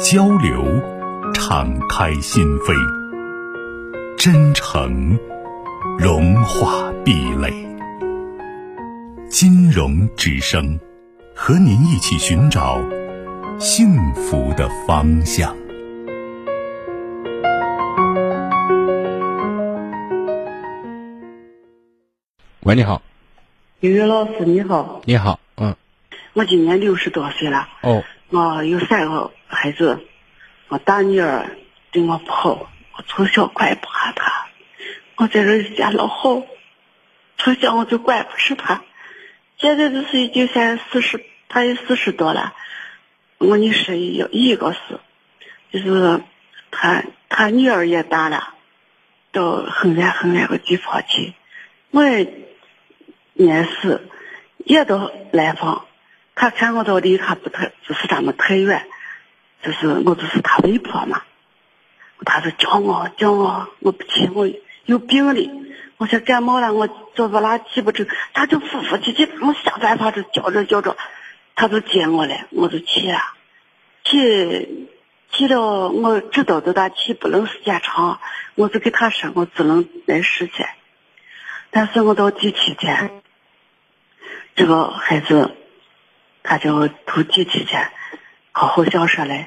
交流，敞开心扉；真诚，融化壁垒。金融之声，和您一起寻找幸福的方向。喂，你好。雨雨老师，你好。你好，嗯。我今年六十多岁了。哦。我有三个。孩子，我大女儿对我不好，我从小怪不下她。我在这家老好，从小我就怪不是她。现在就是已经现四十，她也四十多了。我你说一一个是，就是她她女儿也大了，到很远很远个地方去。我也也是也到来访，他看我到离他不太不是咱们太远。就是我就是他外婆嘛，他就叫我叫我，我不去，我有病了，我说感冒了，我坐不拉气不成，他就呼呼唧唧，我想办法就叫着叫着，他就接我了，我就去了，去去了，我知道的他去不能时间长，我就给他说我只能来十天，但是我到第七天，这个孩子，他就头第七天，好好想说嘞。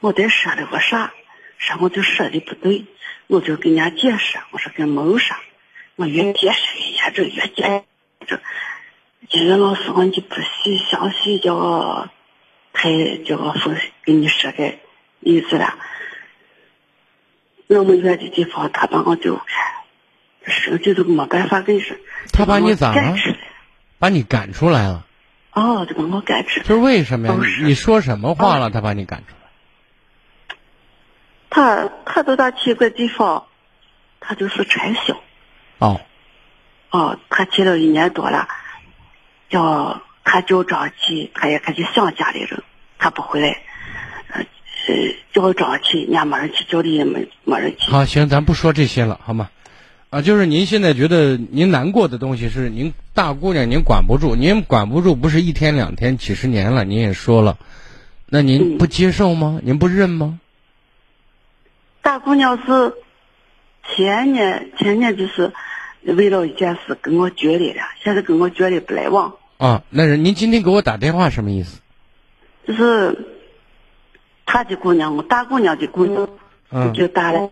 我得说的个啥，说我就说的不对，我就跟人家解释，我说跟没有啥，我越解释人家就越解这。金云老师，我就不细详细叫我太叫我分析给你说个意思了。那么远的地方，他把我丢开，手机都没办法跟你说。他把你咋了？把你赶出来了。哦，就把我赶出来。是为什么呀？你说什么话了？他把你赶出来？他他到那去个地方，他就是传销。哦，哦，他去了一年多了，叫他叫张琪，他也开始想家里人，他不回来。呃，叫张琪，人家没人去，叫的也没没人去。好，行，咱不说这些了，好吗？啊，就是您现在觉得您难过的东西是您大姑娘，您管不住，您管不住，不是一天两天，几十年了，您也说了，那您不接受吗？您不认吗？大姑娘是前年前年就是为了一件事跟我决裂了，现在跟我决裂不来往。啊，那是您今天给我打电话什么意思？就是他的姑娘，我大姑娘的姑娘就打了，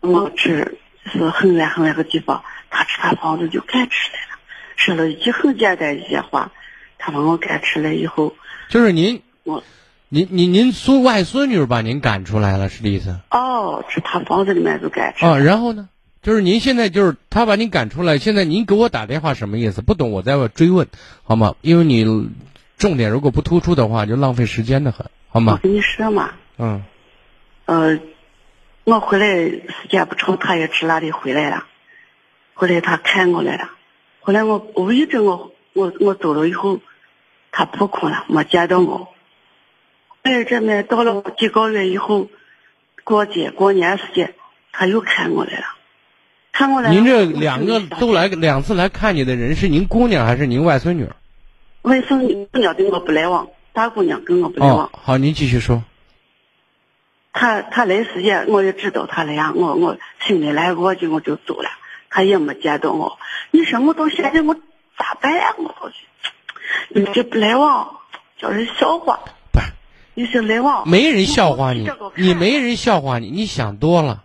我吃是很远很远个地方，他吃他房子就赶出来了，说了一句很简单一些话，他把我赶出来以后，就是您我。您您您孙外孙女把您赶出来了，是这意思？哦，是他房子里面就赶出。哦，然后呢？就是您现在就是他把您赶出来，现在您给我打电话什么意思？不懂我再追问，好吗？因为你重点如果不突出的话，就浪费时间的很，好吗？我跟你说嘛。嗯。呃，我回来时间不长，他也去哪里回来了。后来他看我来了，后来我我一直我我我走了以后，他扑空了，没见到我。哎，这面到了几个月以后，过节过年时间，他又看我来了，看我来。您这两个都来两次来看你的人是您姑娘还是您外孙女？外孙女姑娘跟我不来往，大姑娘跟我不来往。好，您继续说。他他来时间我也知道他来呀，我我心里来过去我就走了，他也没见到我。你说我到现在我咋办呀？我到去，你这不来往，叫人笑话。不是你是来往，没人笑话你，你没人笑话你，你想多了，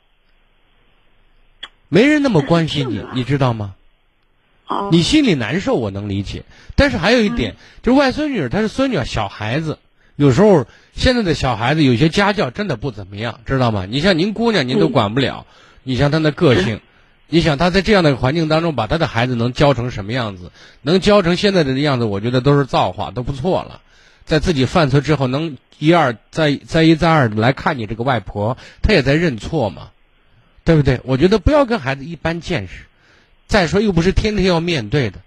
没人那么关心你，你知道吗？你心里难受，我能理解。但是还有一点，就是外孙女她是孙女，小孩子有时候现在的小孩子有些家教真的不怎么样，知道吗？你像您姑娘，您都管不了。你像她的个性，你想她在这样的环境当中，把她的孩子能教成什么样子？能教成现在的样子，我觉得都是造化，都不错了。在自己犯错之后，能一二再再一再二的来看你这个外婆，她也在认错嘛，对不对？我觉得不要跟孩子一般见识。再说又不是天天要面对的，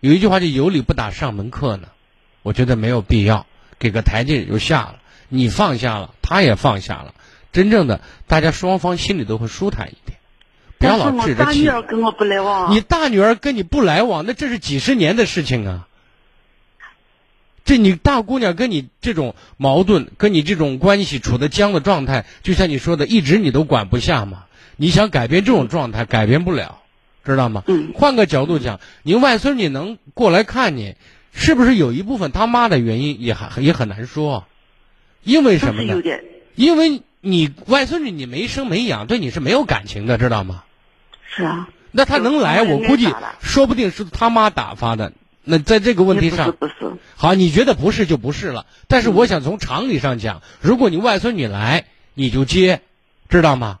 有一句话就有理不打上门客呢。我觉得没有必要，给个台阶就下了。你放下了，他也放下了，真正的大家双方心里都会舒坦一点。不要老置着气。大女儿跟我不来往。你大女儿跟你不来往，那这是几十年的事情啊。这你大姑娘跟你这种矛盾，跟你这种关系处的僵的状态，就像你说的，一直你都管不下嘛。你想改变这种状态，改变不了，知道吗？嗯。换个角度讲，您外孙女能过来看你，是不是有一部分他妈的原因也很也很难说？因为什么呢？因为你外孙女你没生没养，对你是没有感情的，知道吗？是啊。那他能来，我估计说不定是他妈打发的。那在这个问题上，不是，好，你觉得不是就不是了。但是我想从常理上讲，如果你外孙女来，你就接，知道吗？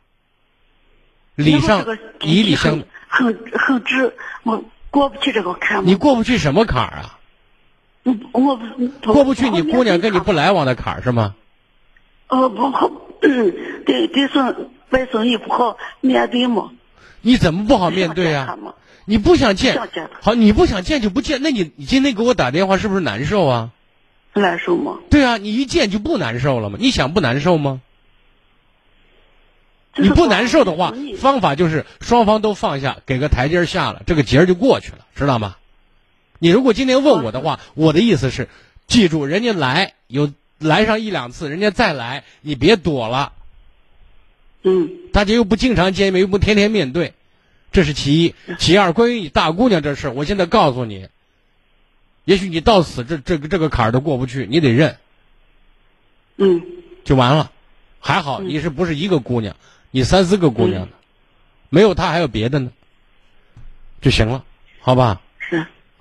礼上以礼相，很很直，我过不去这个坎。你过不去什么坎儿啊？我过不去你姑娘跟你不来往的坎儿是吗？哦，不好，对对孙外孙女不好面对嘛？你怎么不好面对啊？你不想见，好，你不想见就不见。那你你今天给我打电话是不是难受啊？难受吗？对啊，你一见就不难受了吗？你想不难受吗？你不难受的话，方法就是双方都放下，给个台阶下了，这个结儿就过去了，知道吗？你如果今天问我的话，我的意思是，记住，人家来有来上一两次，人家再来，你别躲了。嗯。大家又不经常见面，又不天天面对。这是其一，其二，关于你大姑娘这事我现在告诉你，也许你到死这这个这个坎儿都过不去，你得认，嗯，就完了。还好你是不是一个姑娘，你三四个姑娘呢，没有她还有别的呢，就行了，好吧？